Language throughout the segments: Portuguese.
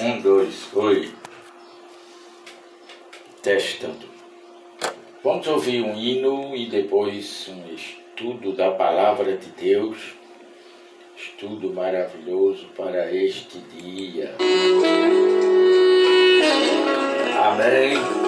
Um, dois, oi. Testando. Vamos ouvir um hino e depois um estudo da palavra de Deus. Estudo maravilhoso para este dia. Amém.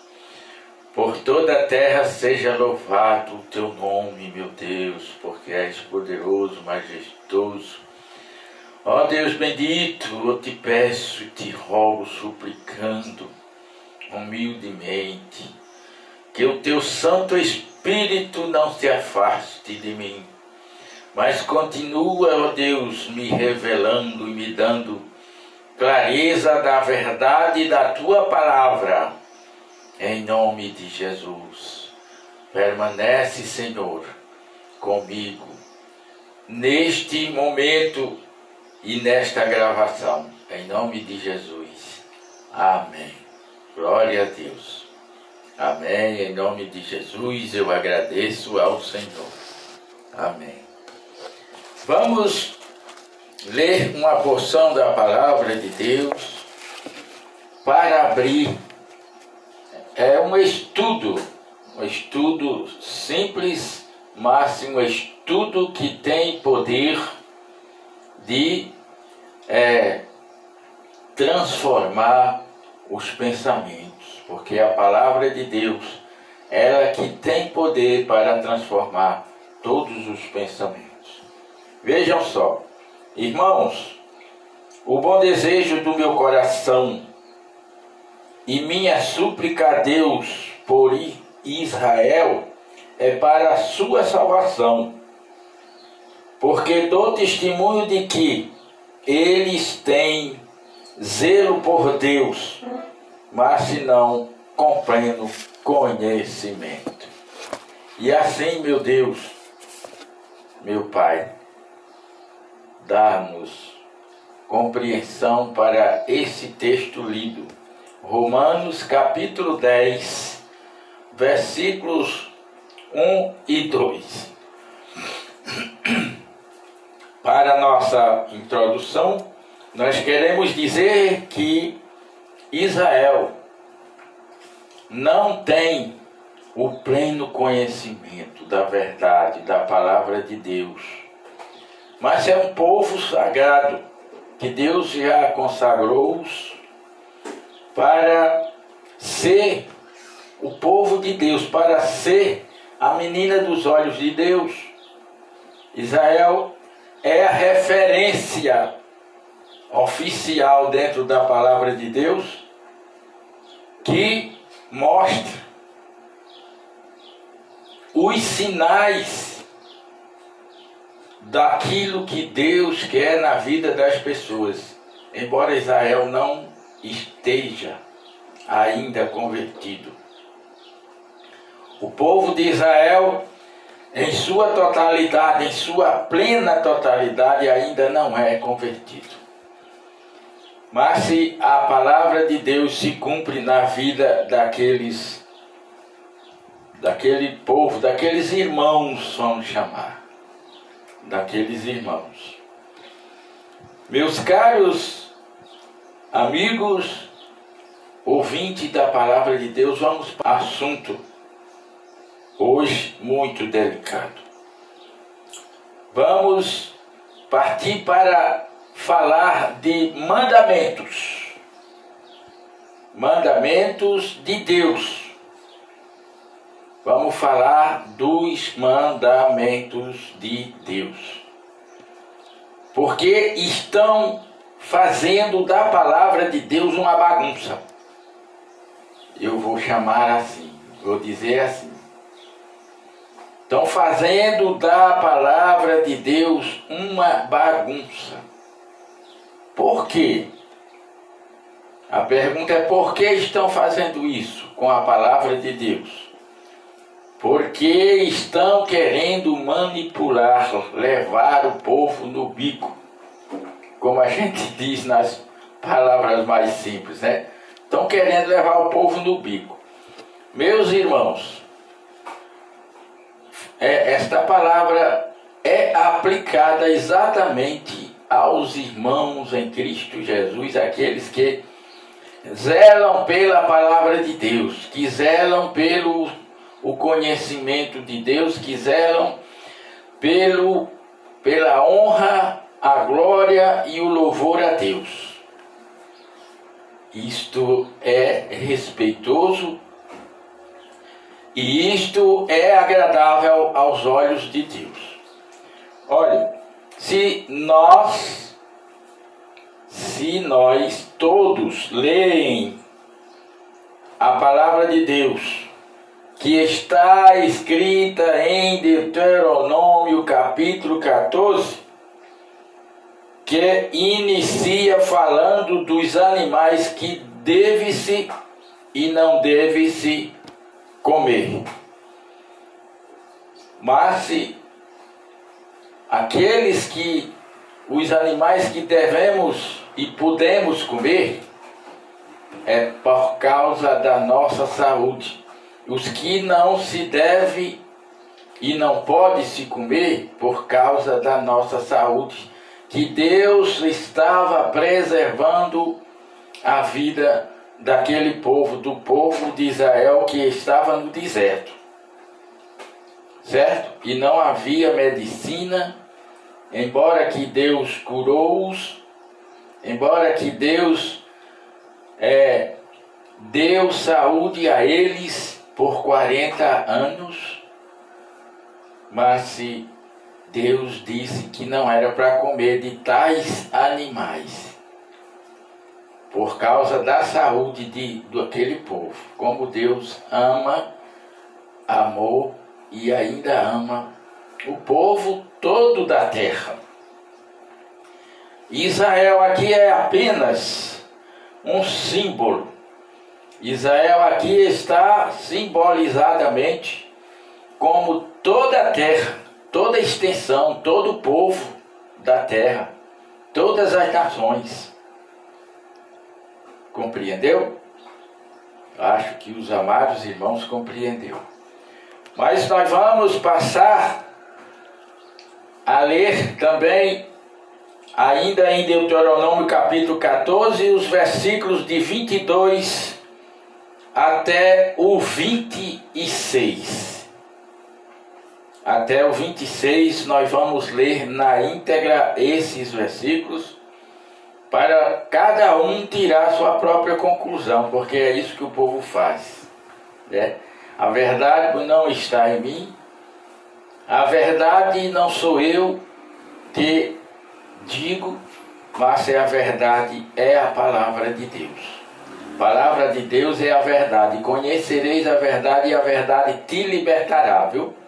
Por toda a terra seja louvado o teu nome, meu Deus, porque és poderoso, majestoso. Ó Deus bendito, eu te peço e te rogo, suplicando humildemente, que o teu Santo Espírito não se afaste de mim, mas continua, ó Deus, me revelando e me dando clareza da verdade da tua palavra, em nome de Jesus. Permanece, Senhor, comigo neste momento e nesta gravação. Em nome de Jesus. Amém. Glória a Deus. Amém. Em nome de Jesus eu agradeço ao Senhor. Amém. Vamos ler uma porção da palavra de Deus para abrir. É um estudo, um estudo simples, mas um estudo que tem poder de é, transformar os pensamentos, porque a palavra de Deus, ela que tem poder para transformar todos os pensamentos. Vejam só, irmãos, o bom desejo do meu coração e minha súplica a Deus por Israel é para a sua salvação porque dou testemunho de que eles têm zelo por Deus, mas se não com pleno conhecimento. E assim, meu Deus, meu Pai, dá-nos compreensão para esse texto lido. Romanos capítulo 10, versículos 1 e 2. Para nossa introdução, nós queremos dizer que Israel não tem o pleno conhecimento da verdade, da palavra de Deus. Mas é um povo sagrado que Deus já consagrou-os para ser o povo de Deus, para ser a menina dos olhos de Deus. Israel é a referência oficial dentro da palavra de Deus que mostra os sinais daquilo que Deus quer na vida das pessoas. Embora Israel não esteja ainda convertido. O povo de Israel em sua totalidade, em sua plena totalidade, ainda não é convertido. Mas se a palavra de Deus se cumpre na vida daqueles, daquele povo, daqueles irmãos, vamos chamar, daqueles irmãos. Meus caros amigos, ouvintes da palavra de Deus, vamos para o assunto hoje muito delicado. Vamos partir para falar de mandamentos. Mandamentos de Deus. Vamos falar dos mandamentos de Deus. Porque estão fazendo da palavra de Deus uma bagunça. Eu vou chamar assim, vou dizer assim Estão fazendo da palavra de Deus uma bagunça. Por quê? A pergunta é por que estão fazendo isso com a palavra de Deus? Porque estão querendo manipular, levar o povo no bico. Como a gente diz nas palavras mais simples, né? Estão querendo levar o povo no bico. Meus irmãos, é, esta palavra é aplicada exatamente aos irmãos em Cristo Jesus, aqueles que zelam pela palavra de Deus, que zelam pelo o conhecimento de Deus, que zelam pelo, pela honra, a glória e o louvor a Deus. Isto é respeitoso e isto é agradável aos olhos de Deus. Olha, se nós se nós todos leem a palavra de Deus, que está escrita em Deuteronômio capítulo 14, que inicia falando dos animais que deve-se e não deve-se comer. Mas se aqueles que, os animais que devemos e podemos comer, é por causa da nossa saúde. Os que não se deve e não pode se comer por causa da nossa saúde, que Deus estava preservando a vida daquele povo, do povo de Israel que estava no deserto. Certo? E não havia medicina, embora que Deus curou-os, embora que Deus é, deu saúde a eles por 40 anos, mas se Deus disse que não era para comer de tais animais por causa da saúde de, daquele povo. Como Deus ama, amou e ainda ama o povo todo da terra. Israel aqui é apenas um símbolo. Israel aqui está simbolizadamente como toda a terra, toda a extensão, todo o povo da terra, todas as nações. Compreendeu? Acho que os amados irmãos compreendeu. Mas nós vamos passar a ler também, ainda em Deuteronômio capítulo 14, os versículos de 22 até o 26. Até o 26 nós vamos ler na íntegra esses versículos para cada um tirar sua própria conclusão, porque é isso que o povo faz. Né? A verdade não está em mim, a verdade não sou eu que digo, mas é a verdade, é a palavra de Deus. A palavra de Deus é a verdade. Conhecereis a verdade e a verdade te libertará, viu?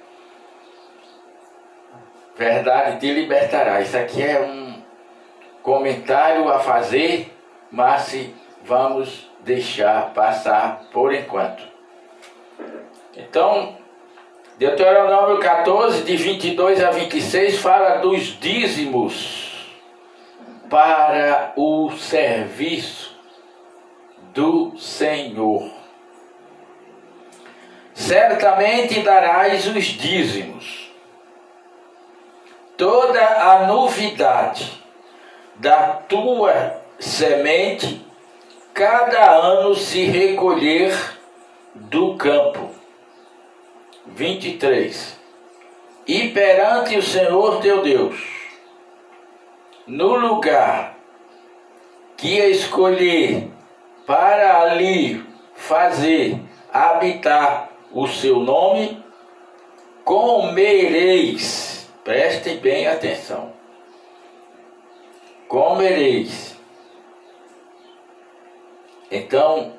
Verdade te libertará. Isso aqui é um comentário a fazer, mas vamos deixar passar por enquanto. Então, Deuteronômio 14, de 22 a 26, fala dos dízimos para o serviço do Senhor. Certamente darás os dízimos, toda a novidade da tua semente cada ano se recolher do campo. 23. E perante o Senhor teu Deus, no lugar que escolher para ali fazer habitar o seu nome, comereis, prestem bem atenção comereis. Então,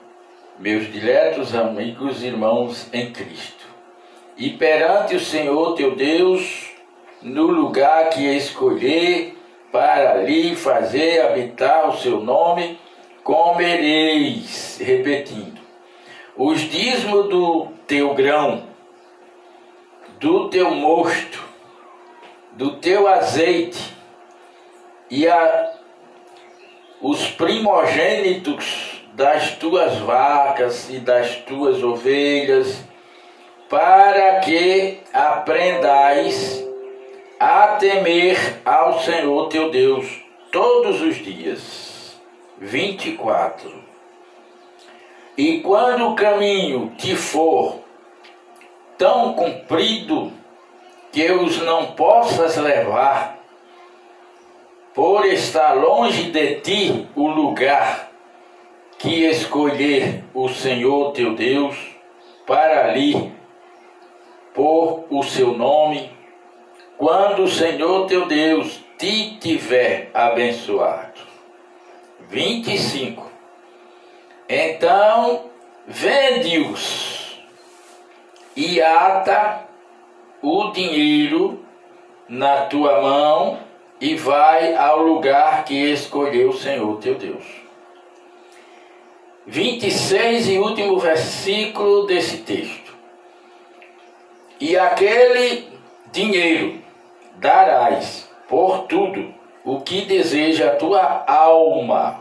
meus diletos amigos e irmãos em Cristo, e perante o Senhor teu Deus, no lugar que escolher para ali fazer habitar o seu nome, comereis, repetindo, os dízimos do teu grão, do teu mosto, do teu azeite, e a, os primogênitos das tuas vacas e das tuas ovelhas, para que aprendais a temer ao Senhor teu Deus todos os dias. 24. E quando o caminho te for tão comprido que os não possas levar, por estar longe de ti o lugar que escolher o Senhor teu Deus para ali por o seu nome, quando o Senhor teu Deus te tiver abençoado. 25. Então vende-os e ata o dinheiro na tua mão e vai ao lugar que escolheu o Senhor teu Deus. 26 e último versículo desse texto. E aquele dinheiro darás por tudo o que deseja a tua alma,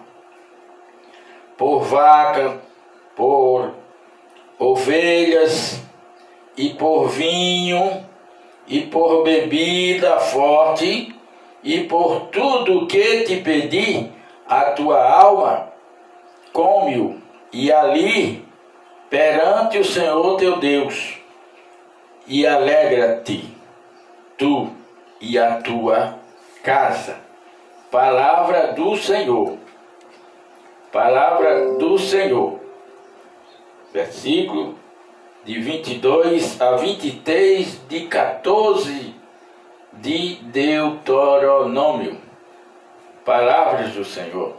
por vaca, por ovelhas e por vinho e por bebida forte e por tudo que te pedi a tua alma, come-o e ali perante o Senhor teu Deus e alegra-te tu e a tua casa. Palavra do Senhor. Palavra do Senhor. Versículo de 22 a 23 de 14 de Deuteronômio. Palavras do Senhor.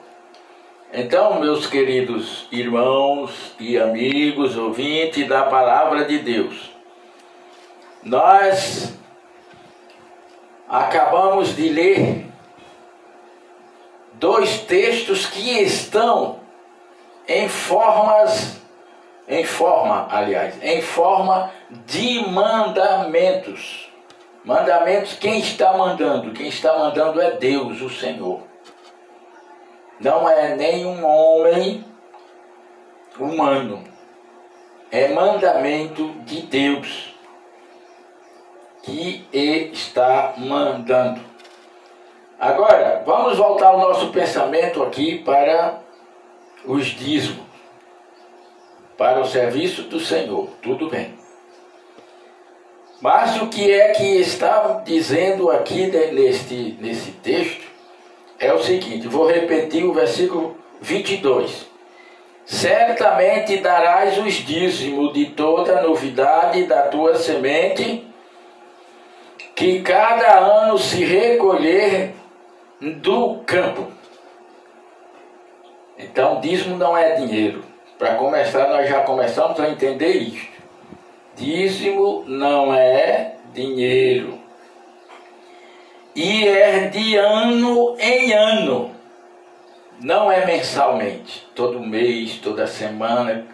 Então, meus queridos irmãos e amigos, ouvintes da palavra de Deus, nós acabamos de ler dois textos que estão em formas, em forma, aliás, em forma de mandamentos. Mandamentos, quem está mandando? Quem está mandando é Deus, o Senhor. Não é nenhum homem humano. É mandamento de Deus que está mandando. Agora, vamos voltar o nosso pensamento aqui para os dízimos, para o serviço do Senhor. Tudo bem. Mas o que é que está dizendo aqui neste, nesse texto é o seguinte: vou repetir o versículo 22. Certamente darás os dízimos de toda novidade da tua semente, que cada ano se recolher do campo. Então, dízimo não é dinheiro. Para começar, nós já começamos a entender isso. Dízimo não é dinheiro. E é de ano em ano. Não é mensalmente, todo mês, toda semana,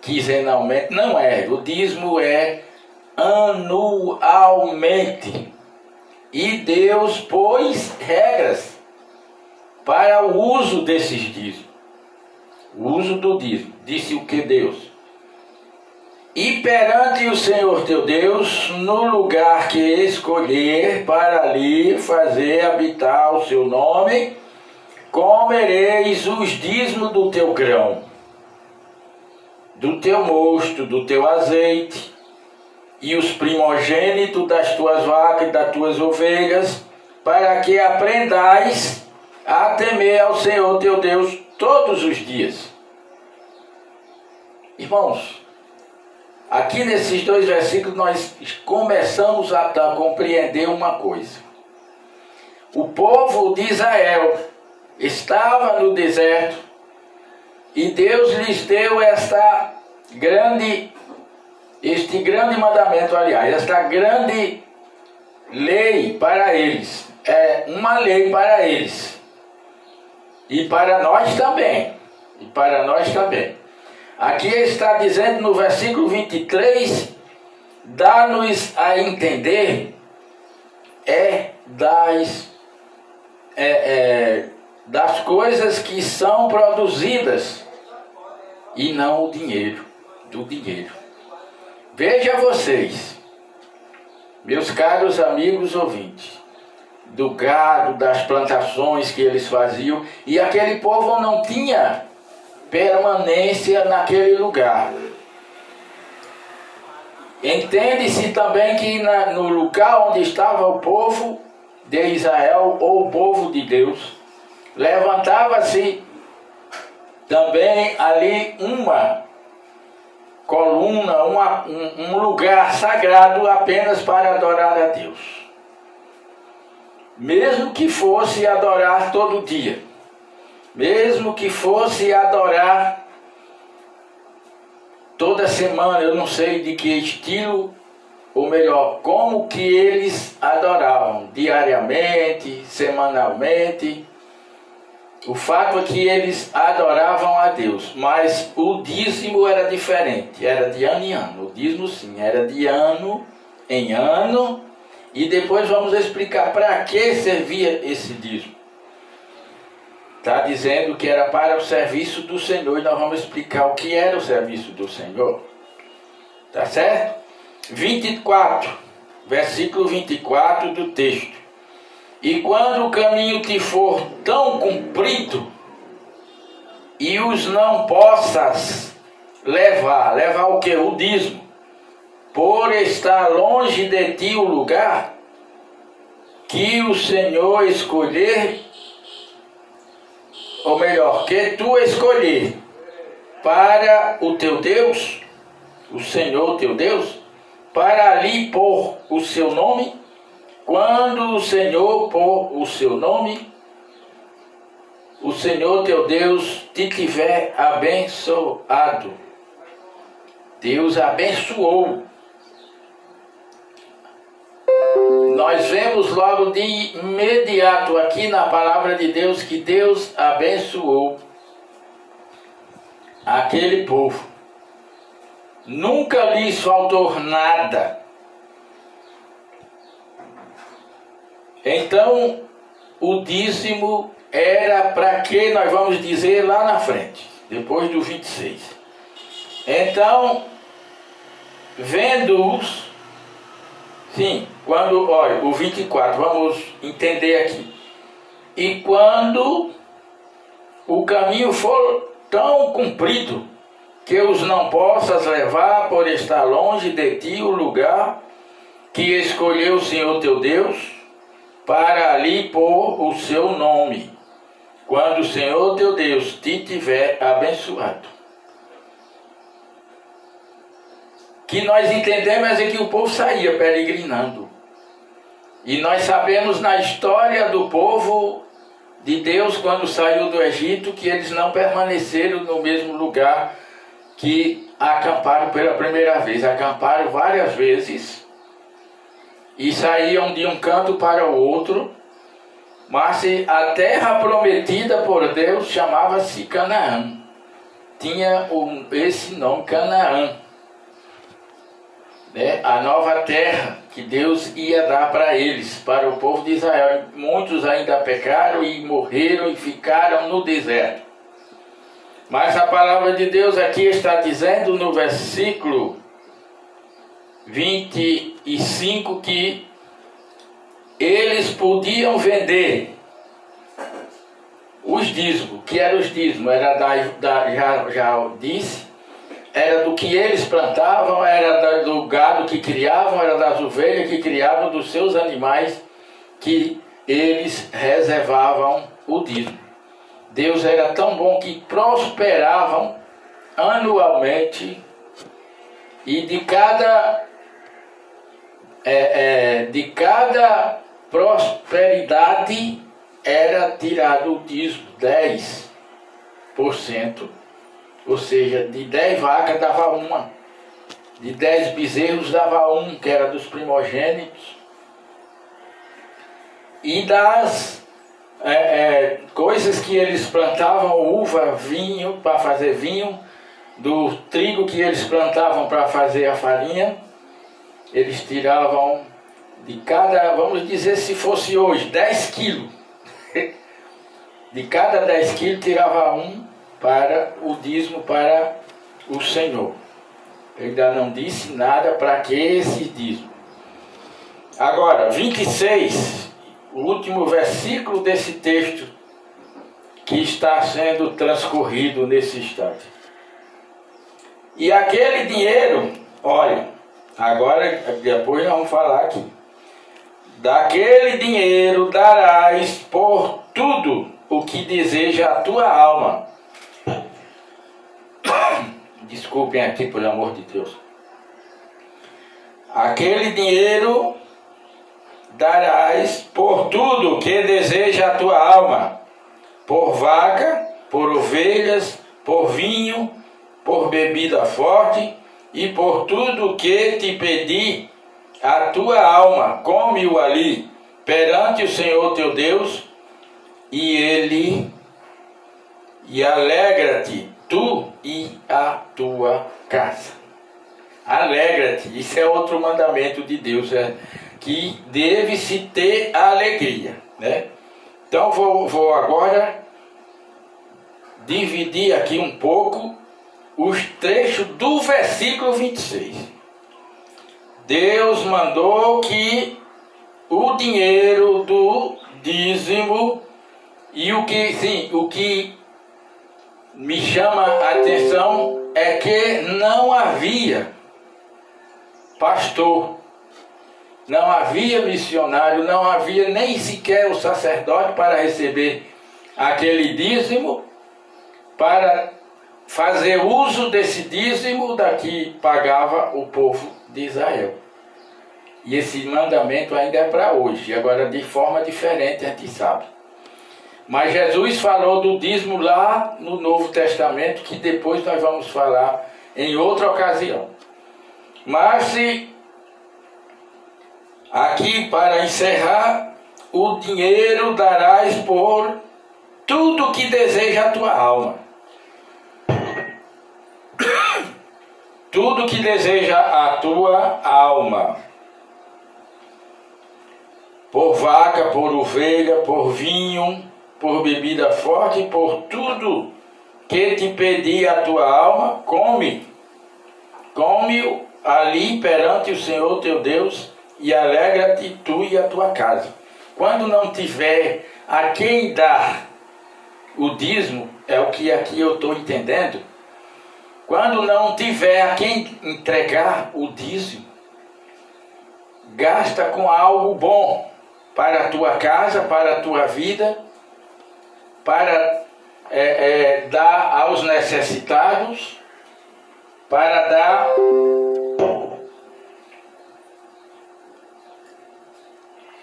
quinzenalmente. Não é. O dízimo é anualmente. E Deus pôs regras para o uso desses dízimos. O uso do dízimo. Disse o que Deus? E perante o Senhor teu Deus, no lugar que escolher para ali fazer habitar o seu nome, comereis os dízimos do teu grão, do teu mosto, do teu azeite, e os primogênitos das tuas vacas e das tuas ovelhas, para que aprendais a temer ao Senhor teu Deus todos os dias. Irmãos, aqui nesses dois versículos nós começamos a, compreender uma coisa. O povo de Israel estava no deserto e Deus lhes deu esta grande este grande mandamento, aliás, esta grande lei para eles, é uma lei para eles. E para nós também. E para nós também. Aqui está dizendo no versículo 23, dá-nos a entender é das, é, é, das coisas que são produzidas e não o dinheiro, do dinheiro. Veja vocês, meus caros amigos ouvintes, do gado, das plantações que eles faziam, e aquele povo não tinha permanência naquele lugar. Entende-se também que na, no lugar onde estava o povo de Israel, ou o povo de Deus, levantava-se também ali uma coluna, uma, um, um lugar sagrado apenas para adorar a Deus. Mesmo que fosse adorar todo dia. Mesmo que fosse adorar toda semana, eu não sei de que estilo, ou melhor, como que eles adoravam, diariamente, semanalmente. O fato é que eles adoravam a Deus, mas o dízimo era diferente, era de ano em ano. O dízimo sim, era de ano em ano, e depois vamos explicar para que servia esse dízimo. Está dizendo que era para o serviço do Senhor, e nós vamos explicar o que era o serviço do Senhor. Tá certo? 24, versículo 24 do texto. E quando o caminho te for tão comprido, e os não possas levar, levar o que? O dízimo, por estar longe de ti o lugar que o Senhor escolher ou melhor, que tu escolher para o teu Deus, o Senhor teu Deus, para ali pôr o seu nome, quando o Senhor pôr o seu nome, o Senhor teu Deus te tiver abençoado. Deus abençoou nós vemos logo de imediato aqui na palavra de Deus que Deus abençoou aquele povo. Nunca lhes faltou nada. Então, o dízimo era para que nós vamos dizer lá na frente, depois do 26. Então, vendo-os, sim, quando, olha, o 24, vamos entender aqui. E quando o caminho for tão comprido que os não possas levar por estar longe de ti o lugar que escolheu o Senhor teu Deus para ali pôr o seu nome, quando o Senhor teu Deus te tiver abençoado. Que nós entendemos é que o povo saía peregrinando. E nós sabemos na história do povo de Deus, quando saiu do Egito, que eles não permaneceram no mesmo lugar que acamparam pela primeira vez. Acamparam várias vezes e saíam de um canto para o outro. Mas a terra prometida por Deus chamava-se Canaã. Tinha esse nome, Canaã né, a nova terra que Deus ia dar para eles, para o povo de Israel. Muitos ainda pecaram e morreram e ficaram no deserto. Mas a palavra de Deus aqui está dizendo no versículo 25 que eles podiam vender os dízimos. que eram os dízimos? Era da, da já, já disse, era do que eles plantavam, era do gado que criavam, era das ovelhas que criavam, dos seus animais que eles reservavam o dízimo. Deus era tão bom que prosperavam anualmente e de cada é, é, de cada prosperidade era tirado o dízimo, 10%. Ou seja, de dez vacas dava uma. De dez bezerros dava um, que era dos primogênitos. E das é, é, coisas que eles plantavam, uva, vinho, para fazer vinho, do trigo que eles plantavam para fazer a farinha, eles tiravam de cada, vamos dizer se fosse hoje, 10 quilos. De cada 10 quilos tirava um para o dízimo para o Senhor. Ele ainda não disse nada para que esse dízimo. Agora, 26, o último versículo desse texto que está sendo transcorrido nesse instante. E aquele dinheiro, olha, agora depois nós vamos falar aqui. Daquele dinheiro darás por tudo o que deseja a tua alma Desculpem aqui, pelo amor de Deus. Aquele dinheiro darás por tudo que deseja a tua alma, por vaca por ovelhas, por vinho, por bebida forte e por tudo que te pedi a tua alma, come-o ali perante o Senhor teu Deus, e ele e alegra-te, tu e a tua casa. Alegra-te, isso é outro mandamento de Deus, é que deve-se ter alegria, né? Então vou, vou agora dividir aqui um pouco os trechos do versículo 26. Deus mandou que o dinheiro do dízimo e o que, sim, o que me chama a atenção é que não havia pastor, não havia missionário, não havia nem sequer o sacerdote para receber aquele dízimo, para fazer uso desse dízimo da que pagava o povo de Israel. E esse mandamento ainda é para hoje, agora de forma diferente a gente sabe. Mas Jesus falou do dízimo lá no Novo Testamento, que depois nós vamos falar em outra ocasião. Mas se aqui para encerrar, o dinheiro darás por tudo que deseja a tua alma. Tudo que deseja a tua alma por vaca, por ovelha, por vinho, por bebida forte, por tudo que te pedir a tua alma, come. Come ali perante o Senhor teu Deus e alegra-te tu e a tua casa. Quando não tiver a quem dar o dízimo, é o que aqui eu estou entendendo. Quando não tiver a quem entregar o dízimo, gasta com algo bom para a tua casa, para a tua vida, para é, é, dar aos necessitados, para dar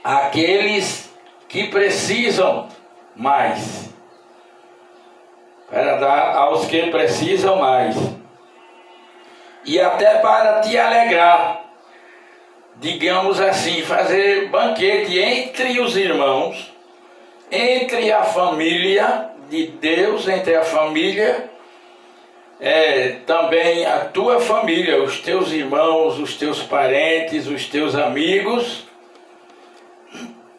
àqueles que precisam mais, para dar aos que precisam mais, e até para te alegrar digamos assim, fazer banquete entre os irmãos, entre a família de Deus, entre a família, é, também a tua família, os teus irmãos, os teus parentes, os teus amigos,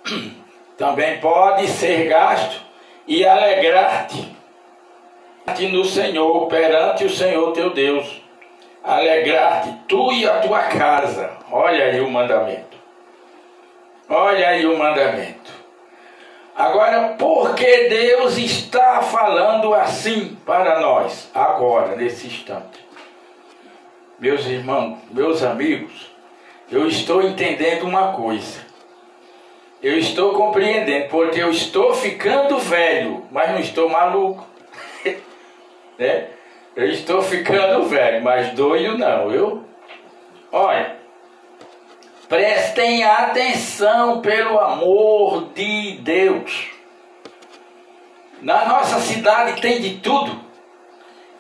também pode ser gasto e alegrar-te no Senhor, perante o Senhor teu Deus alegrar-te, tu e a tua casa. Olha aí o mandamento. Olha aí o mandamento. Agora, por que Deus está falando assim para nós, agora, nesse instante? Meus irmãos, meus amigos, eu estou entendendo uma coisa. Eu estou compreendendo, porque eu estou ficando velho, mas não estou maluco. né? Eu estou ficando velho, mas doido não, viu? Olha, prestem atenção pelo amor de Deus. Na nossa cidade tem de tudo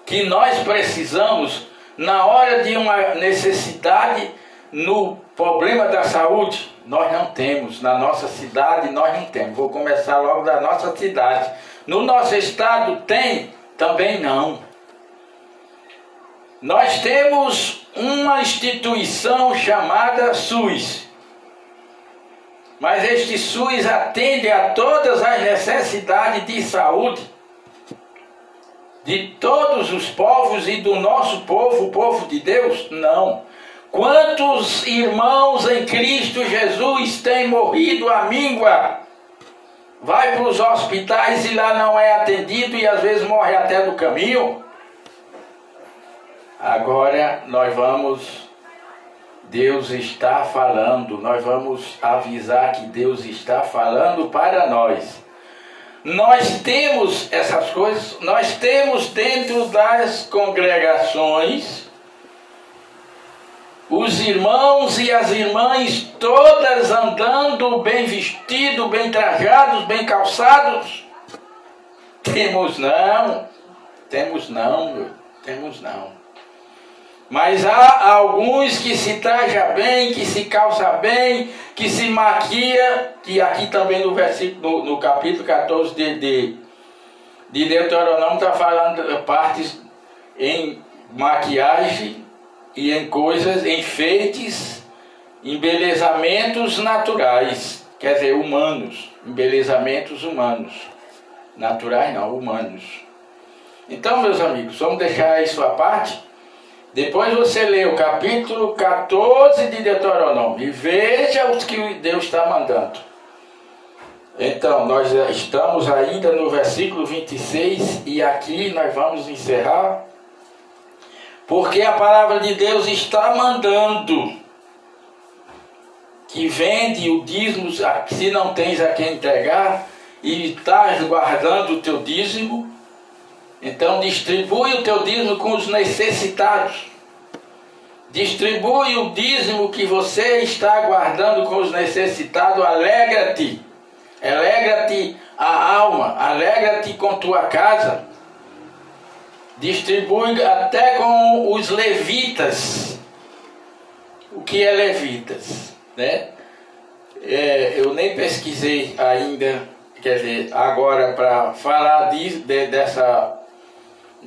que nós precisamos na hora de uma necessidade no problema da saúde. Nós não temos, na nossa cidade nós não temos. Vou começar logo da nossa cidade. No nosso estado tem? Também não. Nós temos uma instituição chamada SUS. Mas este SUS atende a todas as necessidades de saúde de todos os povos e do nosso povo, o povo de Deus? Não. Quantos irmãos em Cristo Jesus têm morrido à míngua? Vai para os hospitais e lá não é atendido e às vezes morre até do caminho. Agora nós vamos, Deus está falando, nós vamos avisar que Deus está falando para nós. Nós temos essas coisas, nós temos dentro das congregações os irmãos e as irmãs todas andando bem vestidos, bem trajados, bem calçados. temos não. Temos não, temos não. Mas há alguns que se traja bem, que se calça bem, que se maquia, que aqui também no versículo, no, no capítulo 14 de, de, de Deuteronômio está falando partes em maquiagem e em coisas, enfeites, embelezamentos naturais, quer dizer, humanos, embelezamentos humanos. Naturais não, humanos. Então, meus amigos, vamos deixar isso à parte depois você lê o capítulo 14 de Deuteronômio e veja o que Deus está mandando. Então, nós estamos ainda no versículo 26 e aqui nós vamos encerrar, porque a palavra de Deus está mandando que vende o dízimo, se não tens a quem entregar, e estás guardando o teu dízimo, então distribui o teu dízimo com os necessitados. Distribui o dízimo que você está guardando com os necessitados. Alegra-te. Alegra-te a alma. Alegra-te com tua casa. Distribui até com os levitas. O que é levitas? Né? É, eu nem pesquisei ainda, quer dizer, agora para falar de, de, dessa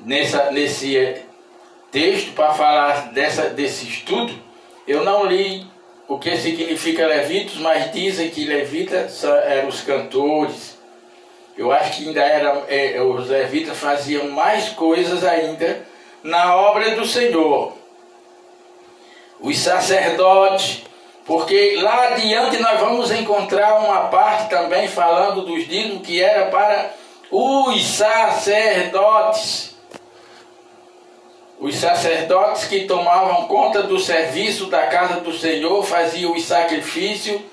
nessa, nesse texto para falar dessa, desse estudo, eu não li o que significa levitas, mas dizem que levitas eram os cantores. Eu acho que ainda era, é, os levitas faziam mais coisas ainda na obra do Senhor. Os sacerdotes, porque lá adiante nós vamos encontrar uma parte também falando dos dízimos que era para os sacerdotes os sacerdotes que tomavam conta do serviço da casa do Senhor faziam o sacrifício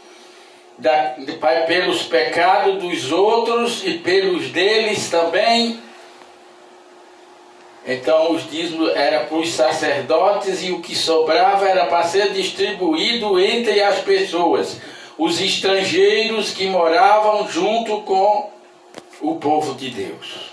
da, de, pelos pecados dos outros e pelos deles também. Então os dízimos eram para os sacerdotes e o que sobrava era para ser distribuído entre as pessoas, os estrangeiros que moravam junto com o povo de Deus.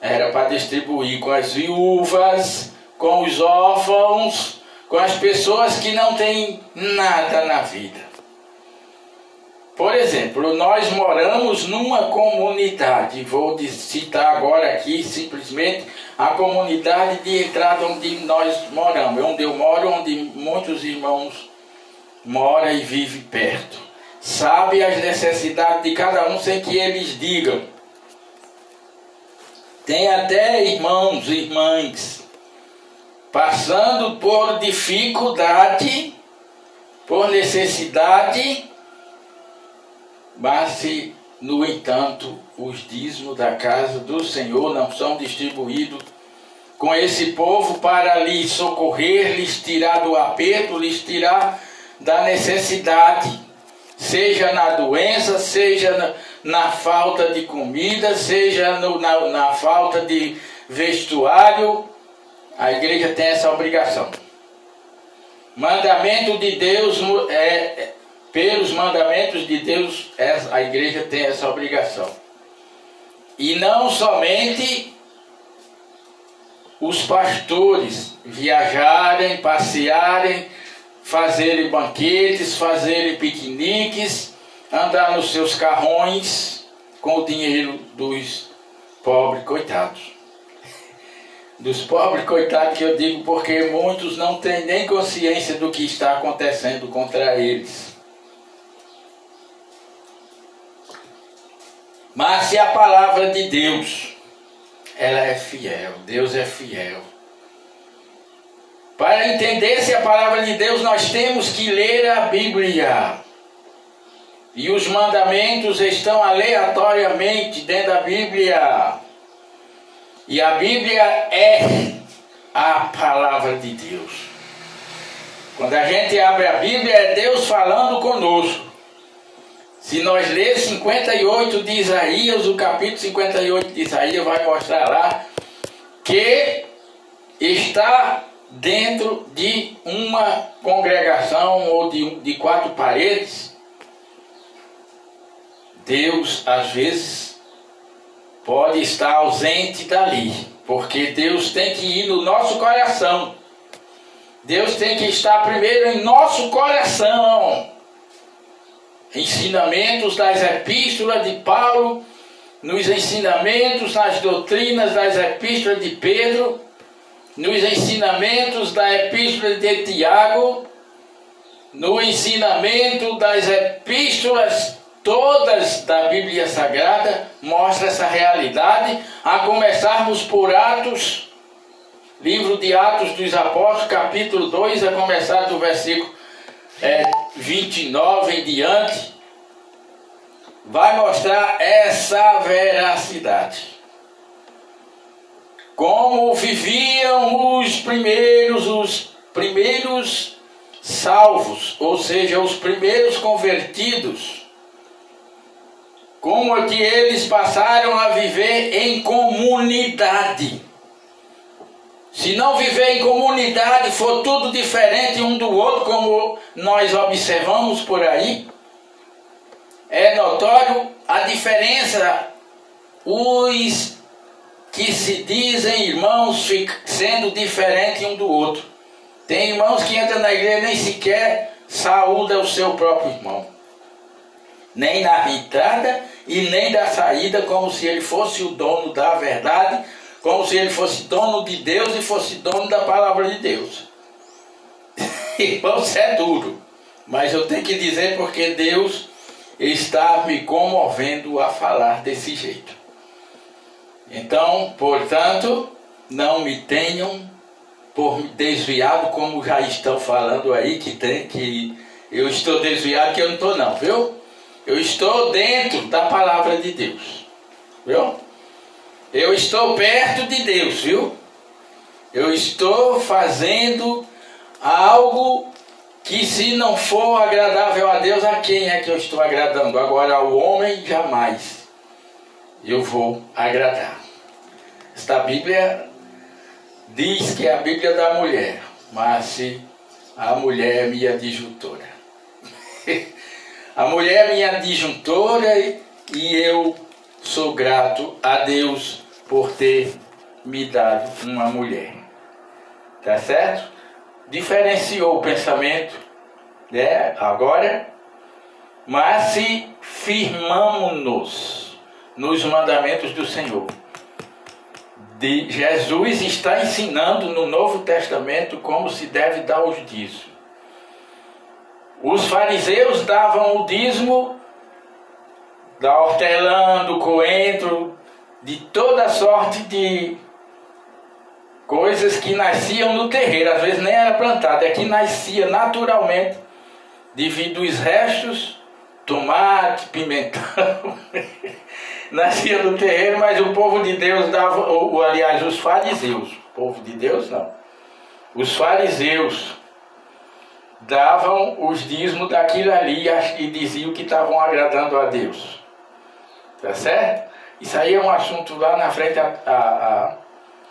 Era para distribuir com as viúvas, com os órfãos, com as pessoas que não têm nada na vida. Por exemplo, nós moramos numa comunidade, vou citar agora aqui simplesmente a comunidade de entrada onde nós moramos, onde eu moro, onde muitos irmãos moram e vivem perto. Sabe as necessidades de cada um sem que eles digam. Tem até irmãos e irmãs passando por dificuldade, por necessidade, mas se, no entanto, os dízimos da casa do Senhor não são distribuídos com esse povo para lhes socorrer, lhes tirar do aperto, lhes tirar da necessidade, seja na doença, seja na na falta de comida, seja no, na, na falta de vestuário, a igreja tem essa obrigação. Mandamento de Deus, é, é, pelos mandamentos de Deus, a igreja tem essa obrigação. E não somente os pastores viajarem, passearem, fazerem banquetes, fazerem piqueniques, andar nos seus carrões com o dinheiro dos pobres coitados. Dos pobres coitados que eu digo porque muitos não têm nem consciência do que está acontecendo contra eles. Mas se a palavra de Deus, ela é fiel, Deus é fiel. Para entender se a palavra de Deus, nós temos que ler a Bíblia. E os mandamentos estão aleatoriamente dentro da Bíblia. E a Bíblia é a palavra de Deus. Quando a gente abre a Bíblia, é Deus falando conosco. Se nós ler 58 de Isaías, o capítulo 58 de Isaías vai mostrar lá que está dentro de uma congregação ou de, de quatro paredes Deus às vezes pode estar ausente dali, porque Deus tem que ir no nosso coração. Deus tem que estar primeiro em nosso coração. Ensinamentos das epístolas de Paulo, nos ensinamentos, nas doutrinas das epístolas de Pedro, nos ensinamentos da epístola de Tiago, no ensinamento das epístolas todas da Bíblia Sagrada, mostra essa realidade, a começarmos por Atos Livro de Atos dos Apóstolos, capítulo 2, a começar do versículo é, 29 em diante, vai mostrar essa veracidade. Como viviam os primeiros, os primeiros salvos, ou seja, os primeiros convertidos, como é que eles passaram a viver em comunidade. Se não viver em comunidade, for tudo diferente um do outro, como nós observamos por aí, é notório a diferença. Os que se dizem irmãos sendo diferentes um do outro. Tem irmãos que entram na igreja nem sequer saúda o seu próprio irmão. Nem na entrada e nem da saída, como se ele fosse o dono da verdade como se ele fosse dono de Deus e fosse dono da palavra de Deus. Irmão, isso é duro, mas eu tenho que dizer porque Deus está me comovendo a falar desse jeito. Então, portanto, não me tenham por desviado, como já estão falando aí, que tem que eu estou desviado, que eu não estou não, viu? Eu estou dentro da palavra de Deus. Viu? Eu estou perto de Deus, viu? Eu estou fazendo algo que, se não for agradável a Deus, a quem é que eu estou agradando? Agora, ao homem, jamais eu vou agradar. Esta Bíblia diz que é a Bíblia da mulher, mas a mulher é minha disjuntora. a mulher é minha disjuntora e eu sou grato a Deus por ter me dado uma mulher. Tá certo? Diferenciou o pensamento, né? Agora, mas se firmamos-nos nos mandamentos do Senhor. De Jesus está ensinando no Novo Testamento como se deve dar os dízimos. Os fariseus davam o dízimo da hortelã, do coentro, de toda sorte de coisas que nasciam no terreiro, às vezes nem era plantado, é que nascia naturalmente devido aos restos, tomate, pimentão, nascia no terreiro, mas o povo de Deus dava, ou, aliás, os fariseus, o povo de Deus não, os fariseus davam os dízimos daquilo ali e diziam que estavam agradando a Deus. Tá certo? Isso aí é um assunto lá na frente a, a, a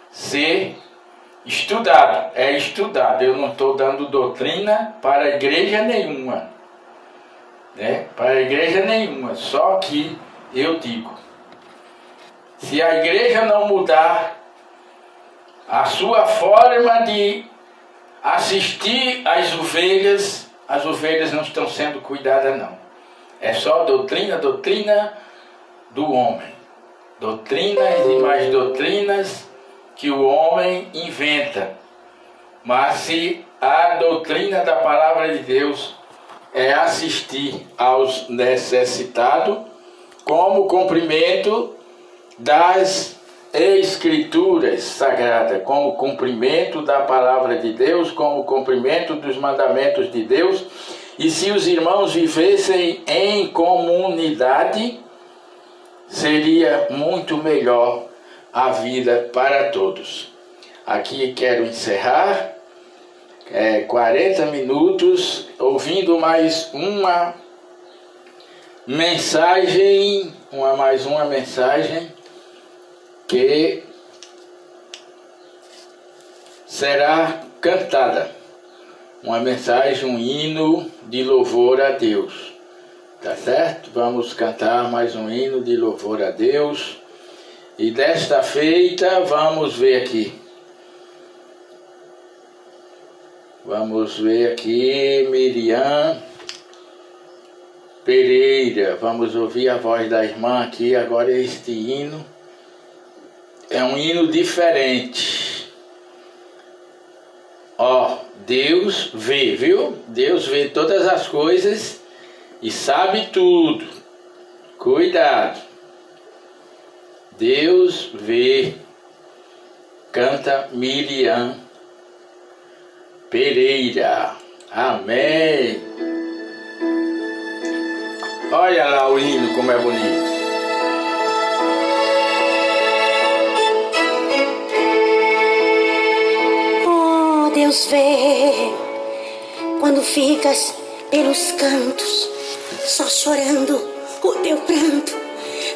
ser estudado. É estudado. Eu não estou dando doutrina para a igreja nenhuma. Né? Para a igreja nenhuma. Só que eu digo: se a igreja não mudar a sua forma de assistir às ovelhas, as ovelhas não estão sendo cuidadas, não. É só doutrina, doutrina do homem. Doutrinas e mais doutrinas que o homem inventa. Mas se a doutrina da palavra de Deus é assistir aos necessitados como cumprimento das escrituras sagradas, como cumprimento da palavra de Deus, como cumprimento dos mandamentos de Deus. E se os irmãos vivessem em comunidade, seria muito melhor a vida para todos. Aqui quero encerrar é, 40 minutos ouvindo mais uma mensagem, uma mais uma mensagem que será cantada. Uma mensagem, um hino de louvor a Deus. Tá certo? Vamos cantar mais um hino de louvor a Deus. E desta feita, vamos ver aqui. Vamos ver aqui Miriam Pereira. Vamos ouvir a voz da irmã aqui. Agora este hino é um hino diferente. Ó, Deus vê, viu? Deus vê todas as coisas e sabe tudo. Cuidado. Deus vê. Canta Miriam Pereira. Amém. Olha lá o hino como é bonito. Deus vê quando ficas pelos cantos, só chorando o teu pranto,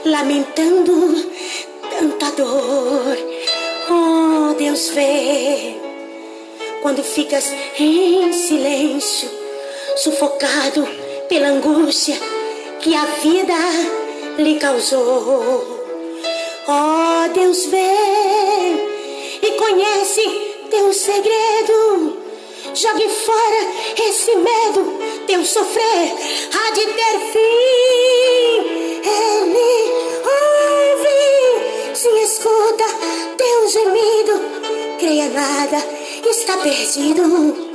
lamentando tanta dor. Oh, Deus vê quando ficas em silêncio, sufocado pela angústia que a vida lhe causou. Oh, Deus vê e conhece teu segredo. Jogue fora esse medo, teu sofrer há de ter fim. Ele ouve, se escuta teu gemido. Creia nada, está perdido.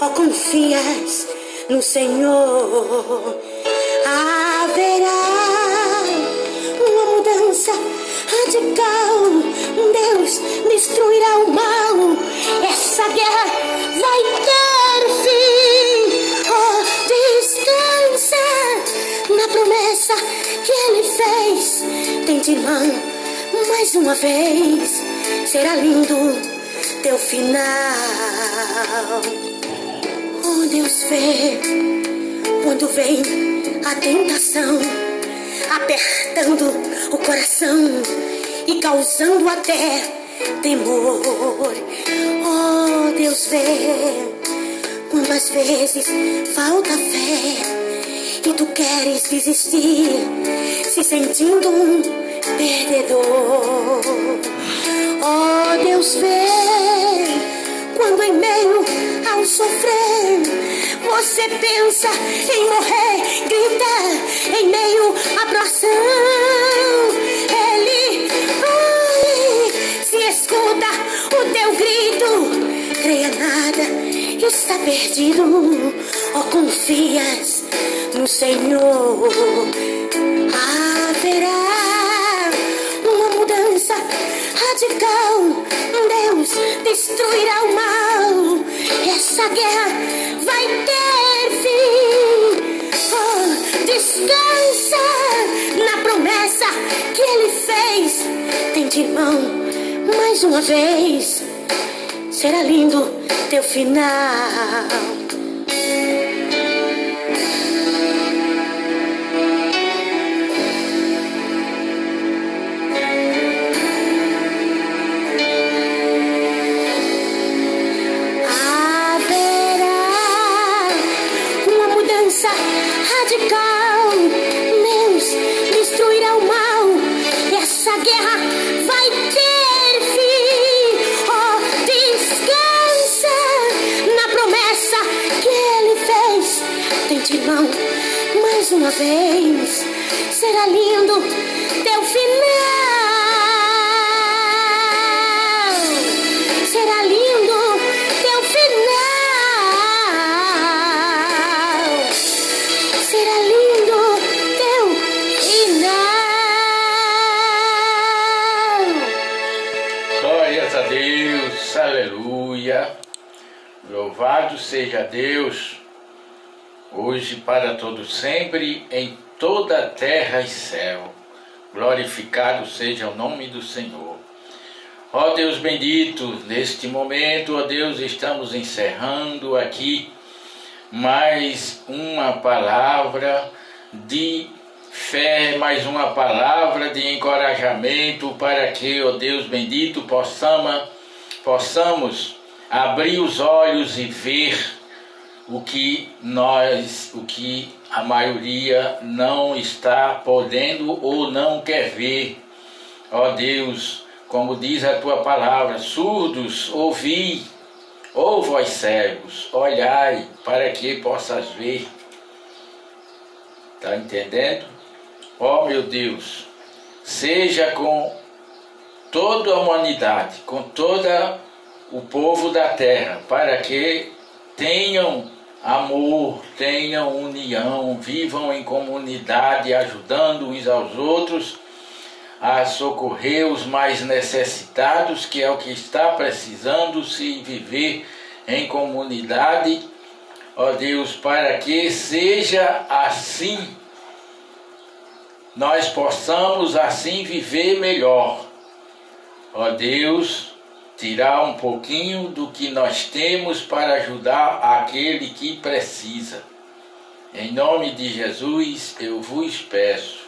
Oh, confias no Senhor haverá uma mudança radical. Deus destruirá o mal. Essa guerra vai ter fim. Oh, descansa na promessa que Ele fez. Tente mão mais uma vez. Será lindo teu final. Oh, Deus vê quando vem a tentação, apertando o coração e causando até temor. Oh, Deus vê quando às vezes falta fé e tu queres desistir, se sentindo um perdedor. Oh, Deus vê quando em meio ao sofrer você pensa em morrer, grita em meio à pressão. O teu grito. Creia nada, está perdido. Ou confias no Senhor. Haverá uma mudança radical. Deus destruirá o mal. Essa guerra vai ter fim. Oh, descansa na promessa que ele fez. Tente mão mais uma vez. Será lindo teu final. Seja o nome do Senhor. Ó Deus bendito, neste momento, ó Deus, estamos encerrando aqui mais uma palavra de fé, mais uma palavra de encorajamento para que, ó Deus bendito, possamos, possamos abrir os olhos e ver o que nós, o que a maioria não está podendo ou não quer ver. Ó Deus, como diz a tua palavra, surdos, ouvi, ou vós cegos, olhai para que possas ver. Está entendendo? Ó meu Deus, seja com toda a humanidade, com todo o povo da terra, para que tenham amor, tenham união, vivam em comunidade, ajudando uns aos outros a socorrer os mais necessitados, que é o que está precisando se viver em comunidade. Ó Deus, para que seja assim, nós possamos assim viver melhor. Ó Deus, tirar um pouquinho do que nós temos para ajudar aquele que precisa. Em nome de Jesus eu vos peço,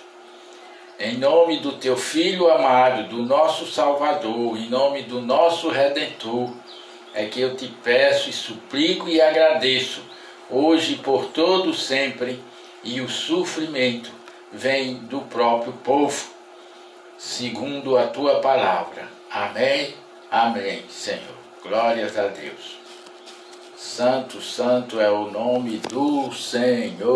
em nome do teu Filho amado, do nosso Salvador, em nome do nosso Redentor, é que eu te peço e suplico e agradeço, hoje por todo sempre, e o sofrimento vem do próprio povo, segundo a tua palavra. Amém Amém, Senhor. Glórias a Deus. Santo, santo é o nome do Senhor.